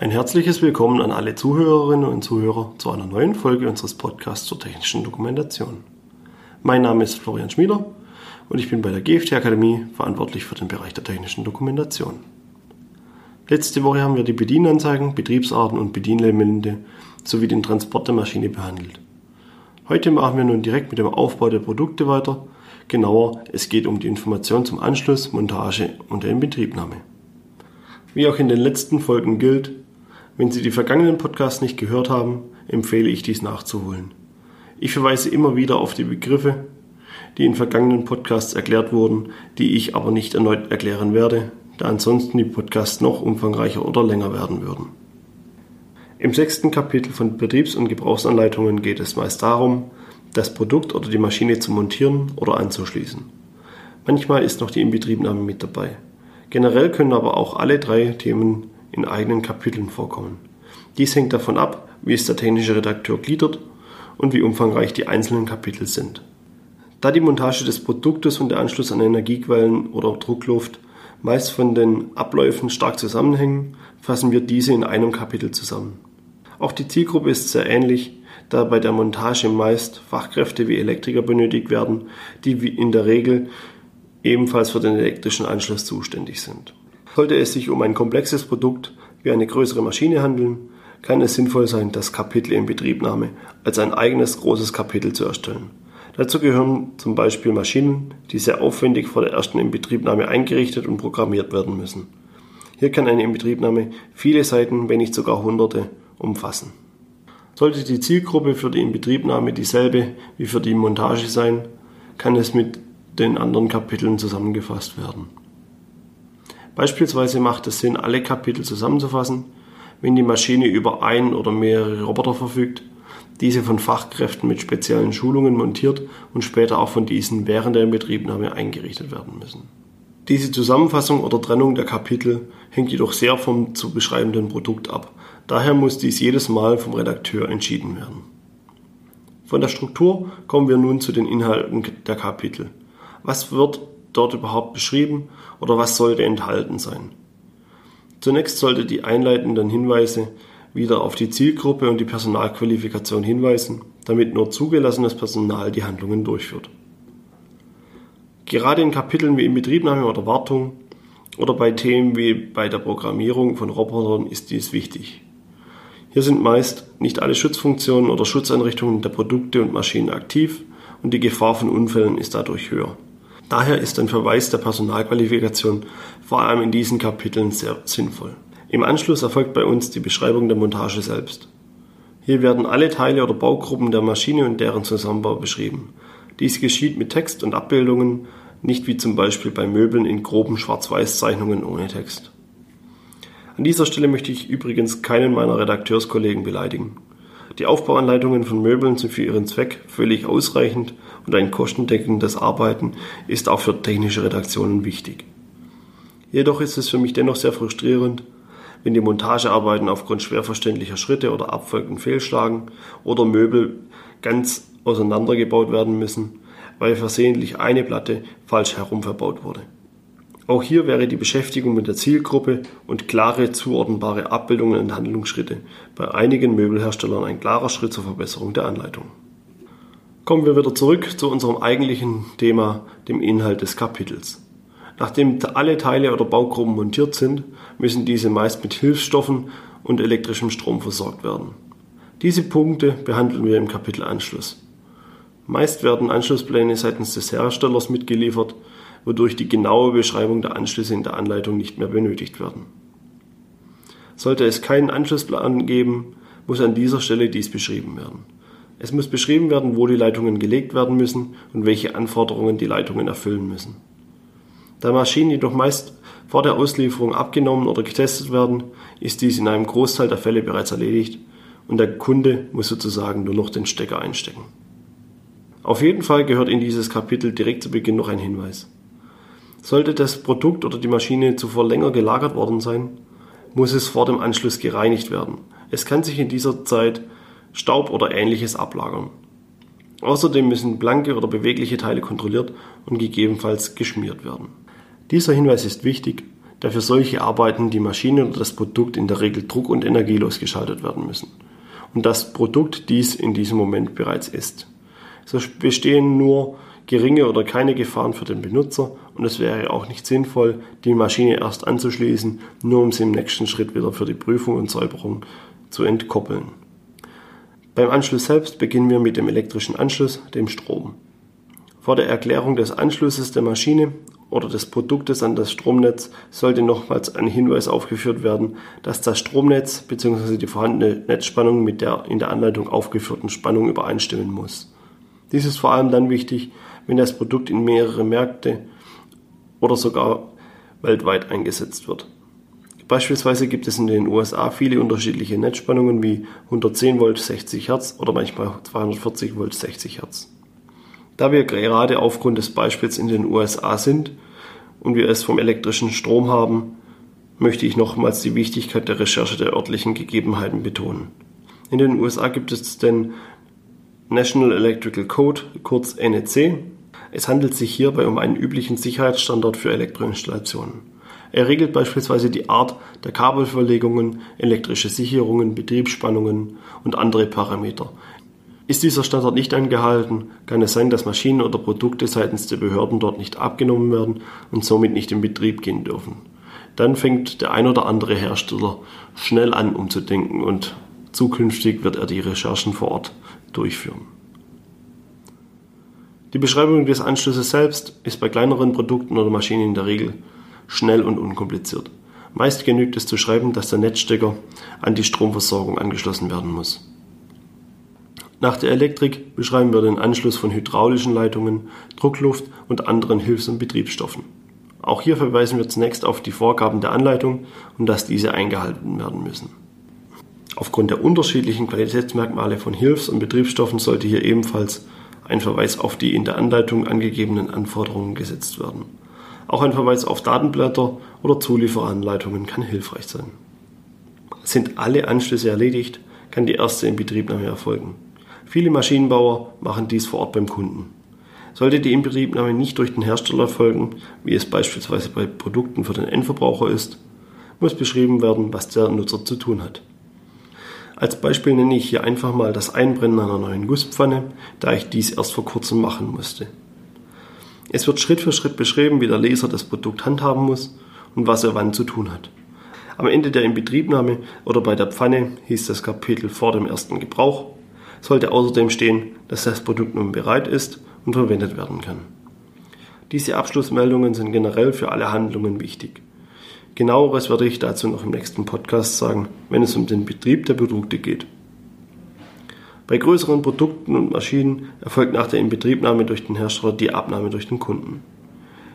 Ein herzliches Willkommen an alle Zuhörerinnen und Zuhörer zu einer neuen Folge unseres Podcasts zur technischen Dokumentation. Mein Name ist Florian Schmieder und ich bin bei der GFT Akademie verantwortlich für den Bereich der technischen Dokumentation. Letzte Woche haben wir die Bedienanzeigen, Betriebsarten und Bedienelemente sowie den Transport der Maschine behandelt. Heute machen wir nun direkt mit dem Aufbau der Produkte weiter. Genauer, es geht um die Information zum Anschluss, Montage und der Inbetriebnahme. Wie auch in den letzten Folgen gilt, wenn Sie die vergangenen Podcasts nicht gehört haben, empfehle ich dies nachzuholen. Ich verweise immer wieder auf die Begriffe, die in vergangenen Podcasts erklärt wurden, die ich aber nicht erneut erklären werde, da ansonsten die Podcasts noch umfangreicher oder länger werden würden. Im sechsten Kapitel von Betriebs- und Gebrauchsanleitungen geht es meist darum, das Produkt oder die Maschine zu montieren oder anzuschließen. Manchmal ist noch die Inbetriebnahme mit dabei. Generell können aber auch alle drei Themen in eigenen Kapiteln vorkommen. Dies hängt davon ab, wie es der technische Redakteur gliedert und wie umfangreich die einzelnen Kapitel sind. Da die Montage des Produktes und der Anschluss an Energiequellen oder Druckluft meist von den Abläufen stark zusammenhängen, fassen wir diese in einem Kapitel zusammen. Auch die Zielgruppe ist sehr ähnlich, da bei der Montage meist Fachkräfte wie Elektriker benötigt werden, die in der Regel ebenfalls für den elektrischen Anschluss zuständig sind. Sollte es sich um ein komplexes Produkt wie eine größere Maschine handeln, kann es sinnvoll sein, das Kapitel in Betriebnahme als ein eigenes großes Kapitel zu erstellen. Dazu gehören zum Beispiel Maschinen, die sehr aufwendig vor der ersten Inbetriebnahme eingerichtet und programmiert werden müssen. Hier kann eine Inbetriebnahme viele Seiten, wenn nicht sogar hunderte, umfassen. Sollte die Zielgruppe für die Inbetriebnahme dieselbe wie für die Montage sein, kann es mit den anderen Kapiteln zusammengefasst werden. Beispielsweise macht es Sinn, alle Kapitel zusammenzufassen, wenn die Maschine über ein oder mehrere Roboter verfügt, diese von Fachkräften mit speziellen Schulungen montiert und später auch von diesen während der Inbetriebnahme eingerichtet werden müssen. Diese Zusammenfassung oder Trennung der Kapitel hängt jedoch sehr vom zu beschreibenden Produkt ab. Daher muss dies jedes Mal vom Redakteur entschieden werden. Von der Struktur kommen wir nun zu den Inhalten der Kapitel. Was wird dort überhaupt beschrieben oder was sollte enthalten sein? Zunächst sollte die einleitenden Hinweise wieder auf die Zielgruppe und die Personalqualifikation hinweisen, damit nur zugelassenes Personal die Handlungen durchführt. Gerade in Kapiteln wie Inbetriebnahme oder Wartung oder bei Themen wie bei der Programmierung von Robotern ist dies wichtig. Hier sind meist nicht alle Schutzfunktionen oder Schutzeinrichtungen der Produkte und Maschinen aktiv und die Gefahr von Unfällen ist dadurch höher. Daher ist ein Verweis der Personalqualifikation vor allem in diesen Kapiteln sehr sinnvoll. Im Anschluss erfolgt bei uns die Beschreibung der Montage selbst. Hier werden alle Teile oder Baugruppen der Maschine und deren Zusammenbau beschrieben. Dies geschieht mit Text und Abbildungen, nicht wie zum Beispiel bei Möbeln in groben Schwarz-Weiß-Zeichnungen ohne Text. An dieser Stelle möchte ich übrigens keinen meiner Redakteurskollegen beleidigen. Die Aufbauanleitungen von Möbeln sind für ihren Zweck völlig ausreichend und ein kostendeckendes Arbeiten ist auch für technische Redaktionen wichtig. Jedoch ist es für mich dennoch sehr frustrierend, wenn die Montagearbeiten aufgrund schwer verständlicher Schritte oder Abfolgen fehlschlagen oder Möbel ganz auseinandergebaut werden müssen, weil versehentlich eine Platte falsch herum verbaut wurde. Auch hier wäre die Beschäftigung mit der Zielgruppe und klare zuordnbare Abbildungen und Handlungsschritte bei einigen Möbelherstellern ein klarer Schritt zur Verbesserung der Anleitung. Kommen wir wieder zurück zu unserem eigentlichen Thema, dem Inhalt des Kapitels. Nachdem alle Teile oder Baugruppen montiert sind, müssen diese meist mit Hilfsstoffen und elektrischem Strom versorgt werden. Diese Punkte behandeln wir im Kapitel Anschluss. Meist werden Anschlusspläne seitens des Herstellers mitgeliefert, wodurch die genaue Beschreibung der Anschlüsse in der Anleitung nicht mehr benötigt werden. Sollte es keinen Anschlussplan geben, muss an dieser Stelle dies beschrieben werden. Es muss beschrieben werden, wo die Leitungen gelegt werden müssen und welche Anforderungen die Leitungen erfüllen müssen. Da Maschinen jedoch meist vor der Auslieferung abgenommen oder getestet werden, ist dies in einem Großteil der Fälle bereits erledigt und der Kunde muss sozusagen nur noch den Stecker einstecken. Auf jeden Fall gehört in dieses Kapitel direkt zu Beginn noch ein Hinweis. Sollte das Produkt oder die Maschine zuvor länger gelagert worden sein, muss es vor dem Anschluss gereinigt werden. Es kann sich in dieser Zeit Staub oder ähnliches ablagern. Außerdem müssen blanke oder bewegliche Teile kontrolliert und gegebenenfalls geschmiert werden. Dieser Hinweis ist wichtig, da für solche Arbeiten die Maschine oder das Produkt in der Regel druck- und energielos geschaltet werden müssen und das Produkt dies in diesem Moment bereits ist. So bestehen nur geringe oder keine Gefahren für den Benutzer und es wäre auch nicht sinnvoll, die Maschine erst anzuschließen, nur um sie im nächsten Schritt wieder für die Prüfung und Säuberung zu entkoppeln. Beim Anschluss selbst beginnen wir mit dem elektrischen Anschluss, dem Strom. Vor der Erklärung des Anschlusses der Maschine oder des Produktes an das Stromnetz sollte nochmals ein Hinweis aufgeführt werden, dass das Stromnetz bzw. die vorhandene Netzspannung mit der in der Anleitung aufgeführten Spannung übereinstimmen muss. Dies ist vor allem dann wichtig, wenn das Produkt in mehrere Märkte oder sogar weltweit eingesetzt wird. Beispielsweise gibt es in den USA viele unterschiedliche Netzspannungen wie 110 Volt 60 Hertz oder manchmal 240 Volt 60 Hertz. Da wir gerade aufgrund des Beispiels in den USA sind und wir es vom elektrischen Strom haben, möchte ich nochmals die Wichtigkeit der Recherche der örtlichen Gegebenheiten betonen. In den USA gibt es den National Electrical Code, kurz NEC. Es handelt sich hierbei um einen üblichen Sicherheitsstandard für Elektroinstallationen. Er regelt beispielsweise die Art der Kabelverlegungen, elektrische Sicherungen, Betriebsspannungen und andere Parameter, ist dieser Standard nicht eingehalten, kann es sein, dass Maschinen oder Produkte seitens der Behörden dort nicht abgenommen werden und somit nicht in Betrieb gehen dürfen. Dann fängt der ein oder andere Hersteller schnell an umzudenken und zukünftig wird er die Recherchen vor Ort durchführen. Die Beschreibung des Anschlusses selbst ist bei kleineren Produkten oder Maschinen in der Regel schnell und unkompliziert. Meist genügt es zu schreiben, dass der Netzstecker an die Stromversorgung angeschlossen werden muss. Nach der Elektrik beschreiben wir den Anschluss von hydraulischen Leitungen, Druckluft und anderen Hilfs- und Betriebsstoffen. Auch hier verweisen wir zunächst auf die Vorgaben der Anleitung und dass diese eingehalten werden müssen. Aufgrund der unterschiedlichen Qualitätsmerkmale von Hilfs- und Betriebsstoffen sollte hier ebenfalls ein Verweis auf die in der Anleitung angegebenen Anforderungen gesetzt werden. Auch ein Verweis auf Datenblätter oder Zulieferanleitungen kann hilfreich sein. Sind alle Anschlüsse erledigt, kann die erste Inbetriebnahme erfolgen. Viele Maschinenbauer machen dies vor Ort beim Kunden. Sollte die Inbetriebnahme nicht durch den Hersteller erfolgen, wie es beispielsweise bei Produkten für den Endverbraucher ist, muss beschrieben werden, was der Nutzer zu tun hat. Als Beispiel nenne ich hier einfach mal das Einbrennen einer neuen Gusspfanne, da ich dies erst vor kurzem machen musste. Es wird Schritt für Schritt beschrieben, wie der Leser das Produkt handhaben muss und was er wann zu tun hat. Am Ende der Inbetriebnahme oder bei der Pfanne hieß das Kapitel vor dem ersten Gebrauch sollte außerdem stehen, dass das Produkt nun bereit ist und verwendet werden kann. Diese Abschlussmeldungen sind generell für alle Handlungen wichtig. Genaueres werde ich dazu noch im nächsten Podcast sagen, wenn es um den Betrieb der Produkte geht. Bei größeren Produkten und Maschinen erfolgt nach der Inbetriebnahme durch den Hersteller die Abnahme durch den Kunden.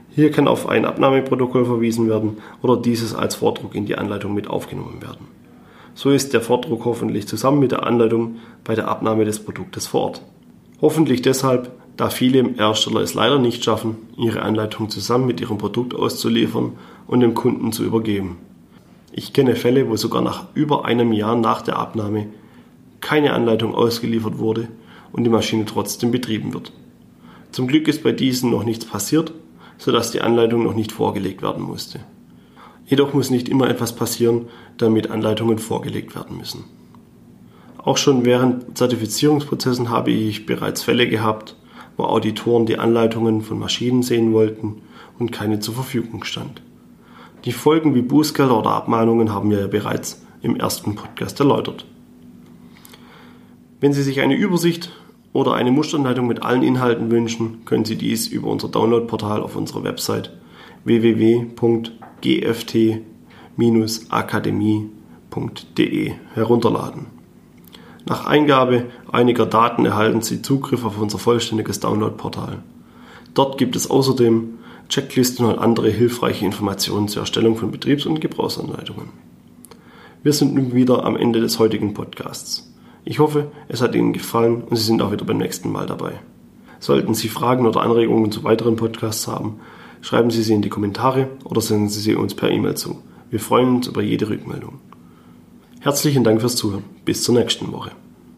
Hier kann auf ein Abnahmeprotokoll verwiesen werden oder dieses als Vordruck in die Anleitung mit aufgenommen werden. So ist der Vordruck hoffentlich zusammen mit der Anleitung bei der Abnahme des Produktes vor Ort. Hoffentlich deshalb, da viele Hersteller es leider nicht schaffen, ihre Anleitung zusammen mit ihrem Produkt auszuliefern und dem Kunden zu übergeben. Ich kenne Fälle, wo sogar nach über einem Jahr nach der Abnahme keine Anleitung ausgeliefert wurde und die Maschine trotzdem betrieben wird. Zum Glück ist bei diesen noch nichts passiert, sodass die Anleitung noch nicht vorgelegt werden musste. Jedoch muss nicht immer etwas passieren, damit Anleitungen vorgelegt werden müssen. Auch schon während Zertifizierungsprozessen habe ich bereits Fälle gehabt, wo Auditoren die Anleitungen von Maschinen sehen wollten und keine zur Verfügung stand. Die Folgen wie Bußgelder oder Abmahnungen haben wir ja bereits im ersten Podcast erläutert. Wenn Sie sich eine Übersicht oder eine Musteranleitung mit allen Inhalten wünschen, können Sie dies über unser Downloadportal auf unserer Website www.gft-akademie.de herunterladen. Nach Eingabe einiger Daten erhalten Sie Zugriff auf unser vollständiges Downloadportal. Dort gibt es außerdem Checklisten und andere hilfreiche Informationen zur Erstellung von Betriebs- und Gebrauchsanleitungen. Wir sind nun wieder am Ende des heutigen Podcasts. Ich hoffe, es hat Ihnen gefallen und Sie sind auch wieder beim nächsten Mal dabei. Sollten Sie Fragen oder Anregungen zu weiteren Podcasts haben, schreiben Sie sie in die Kommentare oder senden Sie sie uns per E-Mail zu. Wir freuen uns über jede Rückmeldung. Herzlichen Dank fürs Zuhören. Bis zur nächsten Woche.